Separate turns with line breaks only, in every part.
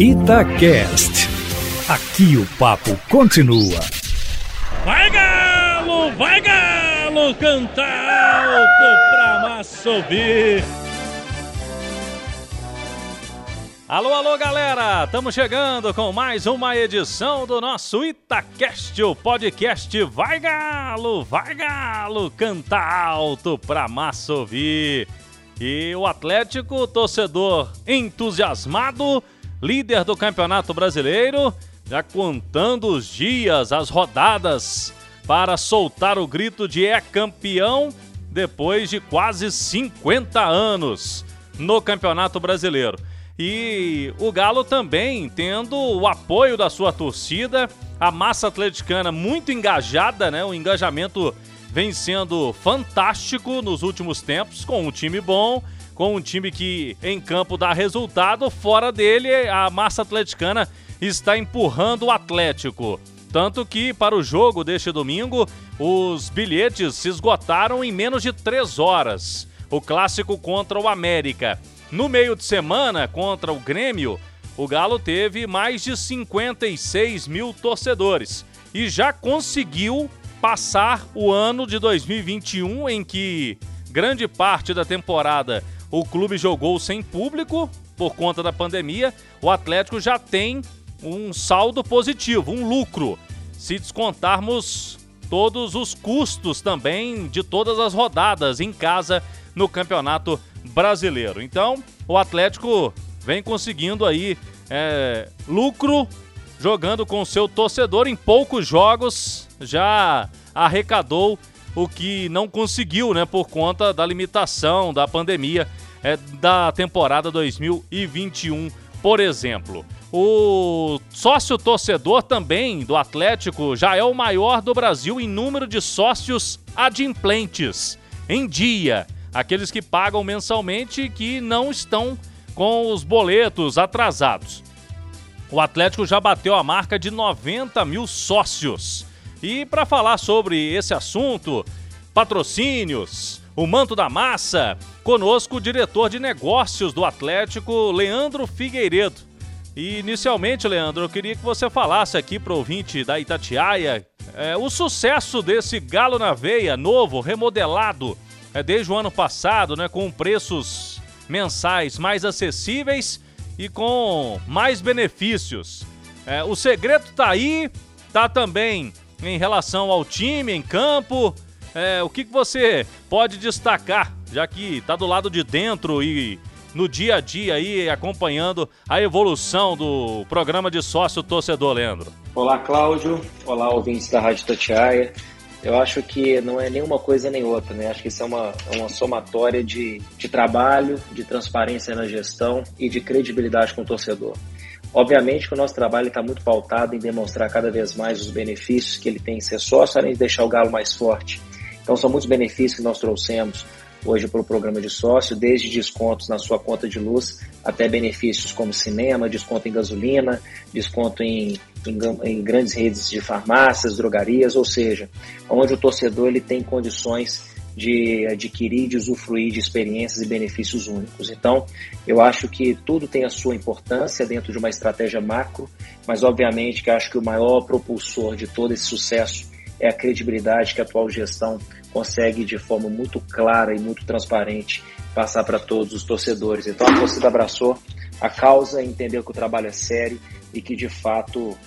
Itacast. Aqui o papo continua.
Vai galo, vai galo, cantar alto pra massa subir. Alô, alô, galera! Estamos chegando com mais uma edição do nosso Itacast, o podcast Vai Galo, Vai Galo, canta alto pra massa ouvir. E o Atlético, torcedor entusiasmado, líder do Campeonato Brasileiro, já contando os dias, as rodadas, para soltar o grito de é campeão depois de quase 50 anos no Campeonato Brasileiro. E o Galo também tendo o apoio da sua torcida, a massa atleticana muito engajada, né? O engajamento vem sendo fantástico nos últimos tempos, com um time bom, com um time que em campo dá resultado, fora dele a massa atleticana está empurrando o Atlético. Tanto que para o jogo deste domingo, os bilhetes se esgotaram em menos de três horas. O clássico contra o América. No meio de semana, contra o Grêmio, o Galo teve mais de 56 mil torcedores e já conseguiu passar o ano de 2021, em que grande parte da temporada o clube jogou sem público por conta da pandemia. O Atlético já tem um saldo positivo, um lucro, se descontarmos todos os custos também de todas as rodadas em casa no Campeonato Brasileiro. Então, o Atlético vem conseguindo aí é, lucro jogando com seu torcedor em poucos jogos, já arrecadou o que não conseguiu, né, por conta da limitação da pandemia é, da temporada 2021, por exemplo. O sócio torcedor também do Atlético já é o maior do Brasil em número de sócios adimplentes em dia, aqueles que pagam mensalmente e que não estão com os boletos atrasados. O Atlético já bateu a marca de 90 mil sócios. E para falar sobre esse assunto, patrocínios, o manto da massa, conosco o diretor de negócios do Atlético, Leandro Figueiredo. E inicialmente, Leandro, eu queria que você falasse aqui para o ouvinte da Itatiaia é, o sucesso desse galo na veia, novo, remodelado, é, desde o ano passado, né, com preços mensais mais acessíveis e com mais benefícios. É, o segredo está aí, tá também em relação ao time em campo? É, o que, que você pode destacar, já que está do lado de dentro e no dia a dia aí acompanhando a evolução do programa de sócio torcedor, Leandro?
Olá, Cláudio. Olá, ouvintes da Rádio Tatiaia. Eu acho que não é nenhuma coisa nem outra, né? Acho que isso é uma, é uma somatória de, de trabalho, de transparência na gestão e de credibilidade com o torcedor. Obviamente que o nosso trabalho está muito pautado em demonstrar cada vez mais os benefícios que ele tem em ser sócio, além de deixar o Galo mais forte. Então são muitos benefícios que nós trouxemos hoje para o programa de sócio, desde descontos na sua conta de luz até benefícios como cinema, desconto em gasolina, desconto em, em, em grandes redes de farmácias, drogarias, ou seja, onde o torcedor ele tem condições de adquirir, de usufruir de experiências e benefícios únicos. Então, eu acho que tudo tem a sua importância dentro de uma estratégia macro, mas obviamente que acho que o maior propulsor de todo esse sucesso é a credibilidade que a atual gestão consegue de forma muito clara e muito transparente passar para todos os torcedores. Então a torcida abraçou a causa, entendeu que o trabalho é sério e que de fato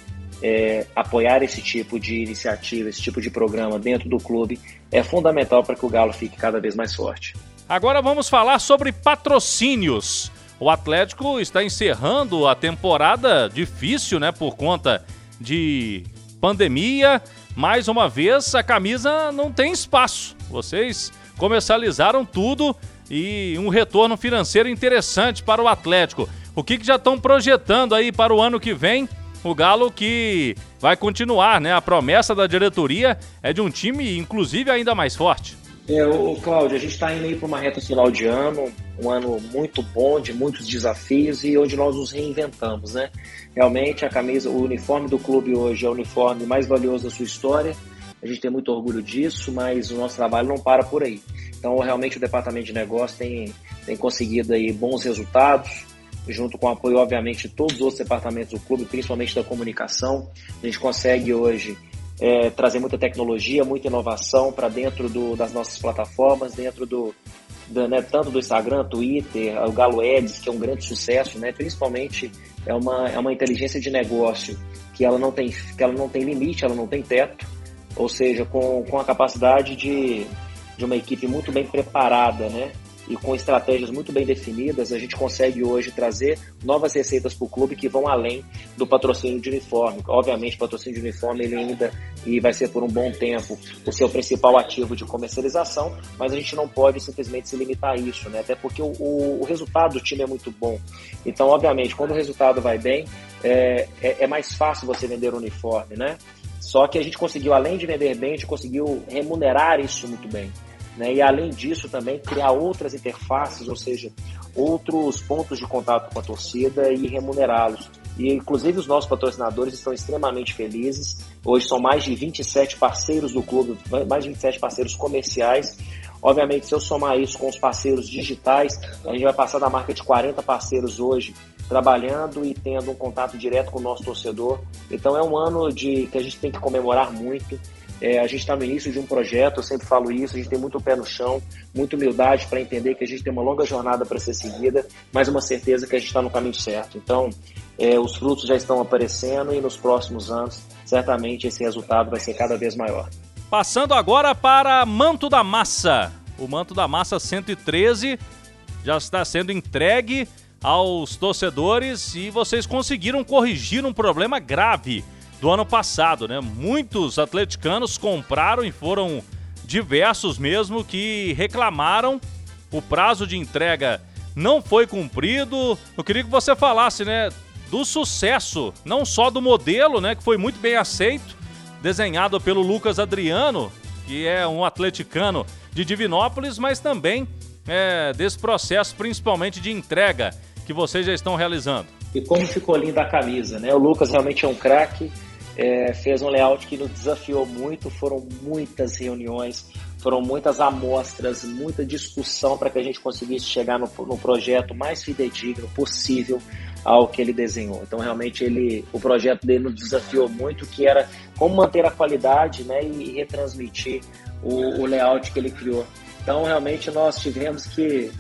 é, apoiar esse tipo de iniciativa, esse tipo de programa dentro do clube é fundamental para que o Galo fique cada vez mais forte.
Agora vamos falar sobre patrocínios. O Atlético está encerrando a temporada difícil, né, por conta de pandemia. Mais uma vez, a camisa não tem espaço. Vocês comercializaram tudo e um retorno financeiro interessante para o Atlético. O que, que já estão projetando aí para o ano que vem? O Galo que vai continuar, né? A promessa da diretoria é de um time, inclusive, ainda mais forte.
É, o Cláudio, a gente está indo aí para uma reta final de ano, um ano muito bom, de muitos desafios e onde nós nos reinventamos, né? Realmente a camisa, o uniforme do clube hoje é o uniforme mais valioso da sua história. A gente tem muito orgulho disso, mas o nosso trabalho não para por aí. Então, realmente o departamento de negócio tem, tem conseguido aí bons resultados, junto com o apoio, obviamente, de todos os outros departamentos do clube, principalmente da comunicação. A gente consegue hoje é, trazer muita tecnologia, muita inovação para dentro do, das nossas plataformas, dentro do, do né, tanto do Instagram, Twitter, o Galo Ads, que é um grande sucesso, né? principalmente é uma, é uma inteligência de negócio que ela não tem, que ela não tem limite, ela não tem teto, ou seja, com, com a capacidade de, de uma equipe muito bem preparada, né? E com estratégias muito bem definidas, a gente consegue hoje trazer novas receitas para o clube que vão além do patrocínio de uniforme. Obviamente, o patrocínio de uniforme ele ainda e vai ser por um bom tempo o seu principal ativo de comercialização, mas a gente não pode simplesmente se limitar a isso, né? Até porque o, o, o resultado do time é muito bom. Então, obviamente, quando o resultado vai bem, é, é, é mais fácil você vender uniforme, né? Só que a gente conseguiu, além de vender bem, a gente conseguiu remunerar isso muito bem. Né? E além disso também criar outras interfaces, ou seja, outros pontos de contato com a torcida e remunerá-los. E inclusive os nossos patrocinadores estão extremamente felizes. Hoje são mais de 27 parceiros do clube, mais de 27 parceiros comerciais. Obviamente, se eu somar isso com os parceiros digitais, a gente vai passar da marca de 40 parceiros hoje trabalhando e tendo um contato direto com o nosso torcedor. Então é um ano de que a gente tem que comemorar muito. É, a gente está no início de um projeto, eu sempre falo isso, a gente tem muito pé no chão, muita humildade para entender que a gente tem uma longa jornada para ser seguida, mas uma certeza que a gente está no caminho certo. Então, é, os frutos já estão aparecendo e nos próximos anos, certamente esse resultado vai ser cada vez maior.
Passando agora para Manto da Massa. O Manto da Massa 113 já está sendo entregue aos torcedores e vocês conseguiram corrigir um problema grave do ano passado, né? Muitos atleticanos compraram e foram diversos mesmo que reclamaram. O prazo de entrega não foi cumprido. Eu queria que você falasse, né, do sucesso, não só do modelo, né, que foi muito bem aceito, desenhado pelo Lucas Adriano, que é um atleticano de Divinópolis, mas também é, desse processo, principalmente de entrega que vocês já estão realizando.
E como ficou linda a camisa, né? O Lucas realmente é um craque é, fez um layout que nos desafiou muito. Foram muitas reuniões, foram muitas amostras, muita discussão para que a gente conseguisse chegar no, no, projeto mais fidedigno possível ao que ele desenhou. Então, realmente, ele, o projeto dele nos desafiou muito, que era como manter a qualidade né, e retransmitir o, o layout que ele criou. Então, realmente, nós tivemos que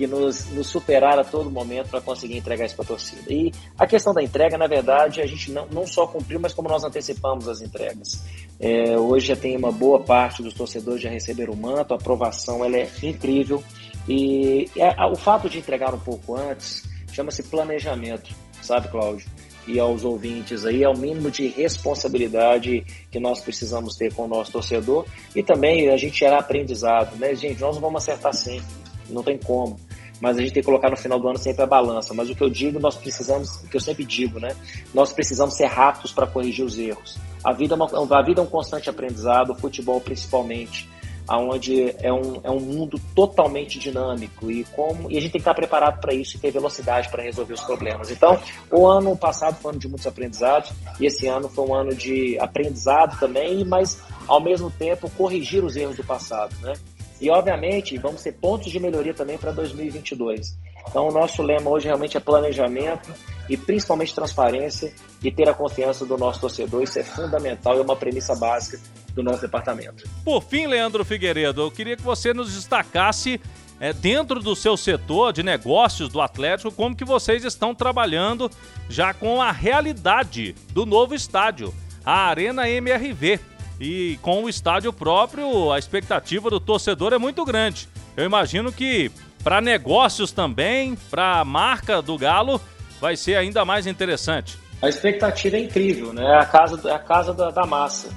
que nos, nos superar a todo momento para conseguir entregar isso para a torcida. E a questão da entrega, na verdade, a gente não, não só cumpriu, mas como nós antecipamos as entregas. É, hoje já tem uma boa parte dos torcedores já receberam o manto, a aprovação ela é incrível. E é, o fato de entregar um pouco antes chama-se planejamento, sabe, Cláudio? e aos ouvintes aí é o mínimo de responsabilidade que nós precisamos ter com o nosso torcedor e também a gente gerar aprendizado, né, gente? Nós não vamos acertar sempre, não tem como mas a gente tem que colocar no final do ano sempre a balança. Mas o que eu digo, nós precisamos, o que eu sempre digo, né? Nós precisamos ser rápidos para corrigir os erros. A vida, é uma, a vida é um constante aprendizado, o futebol principalmente, aonde é um, é um mundo totalmente dinâmico e como e a gente tem que estar preparado para isso e ter velocidade para resolver os problemas. Então, o ano passado foi um ano de muitos aprendizados e esse ano foi um ano de aprendizado também, mas ao mesmo tempo corrigir os erros do passado, né? E, obviamente, vamos ter pontos de melhoria também para 2022. Então, o nosso lema hoje realmente é planejamento e principalmente transparência e ter a confiança do nosso torcedor. Isso é fundamental e é uma premissa básica do nosso departamento.
Por fim, Leandro Figueiredo, eu queria que você nos destacasse é, dentro do seu setor de negócios do Atlético, como que vocês estão trabalhando já com a realidade do novo estádio, a Arena MRV. E com o estádio próprio, a expectativa do torcedor é muito grande. Eu imagino que para negócios também, para a marca do Galo, vai ser ainda mais interessante.
A expectativa é incrível, né? A casa, a casa da, da massa.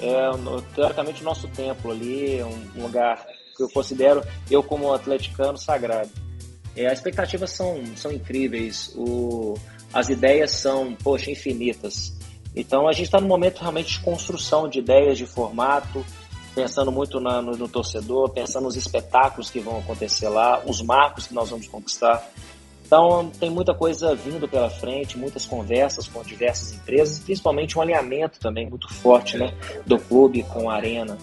É, teoricamente, o nosso templo ali, um lugar que eu considero, eu como atleticano, sagrado. É, as expectativas são, são incríveis, o, as ideias são, poxa, infinitas. Então a gente está num momento realmente de construção de ideias de formato, pensando muito na, no, no, torcedor, pensando nos espetáculos que vão acontecer lá, os marcos que nós vamos conquistar. Então tem muita coisa vindo pela frente, muitas conversas com diversas empresas, principalmente um alinhamento também muito forte né, do clube com a arena.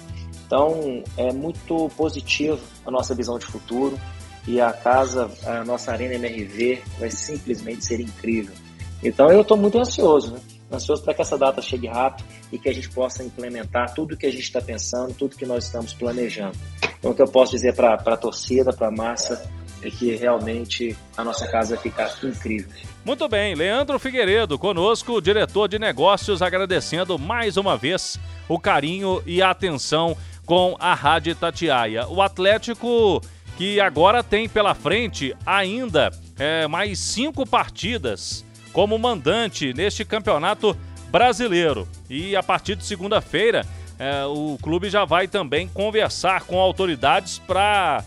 Então é muito positivo a nossa visão de futuro. e a casa, a nossa Arena MRV vai simplesmente ser incrível. Então eu estou muito ansioso, né? Ansioso para que essa data chegue rápido e que a gente possa implementar tudo que a gente está pensando, tudo que nós estamos planejando. Então o que eu posso dizer para a torcida, para a massa, é que realmente a nossa casa vai ficar incrível.
Muito bem, Leandro Figueiredo conosco, diretor de negócios, agradecendo mais uma vez o carinho e a atenção com a Rádio Tatiaia. O Atlético que agora tem pela frente ainda é, mais cinco partidas como mandante neste campeonato brasileiro. E a partir de segunda-feira, é, o clube já vai também conversar com autoridades para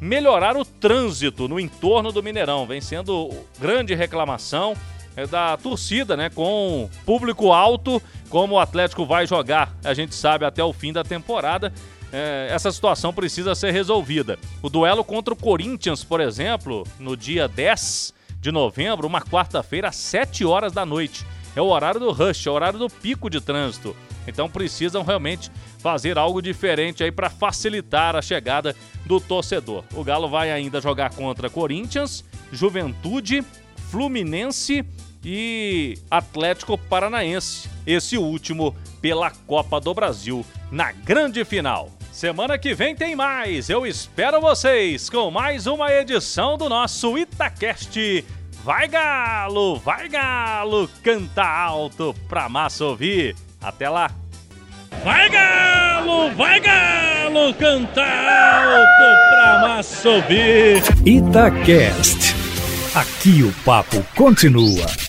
melhorar o trânsito no entorno do Mineirão. Vem sendo grande reclamação é, da torcida, né? Com público alto, como o Atlético vai jogar, a gente sabe, até o fim da temporada. É, essa situação precisa ser resolvida. O duelo contra o Corinthians, por exemplo, no dia 10 de novembro, uma quarta-feira, às 7 horas da noite. É o horário do rush, é o horário do pico de trânsito. Então precisam realmente fazer algo diferente aí para facilitar a chegada do torcedor. O Galo vai ainda jogar contra Corinthians, Juventude, Fluminense e Atlético Paranaense. Esse último pela Copa do Brasil na grande final. Semana que vem tem mais. Eu espero vocês com mais uma edição do nosso Itacast. Vai Galo, vai Galo, canta alto pra massa ouvir. Até lá. Vai Galo, vai Galo, canta alto pra massa ouvir.
Itacast. Aqui o papo continua.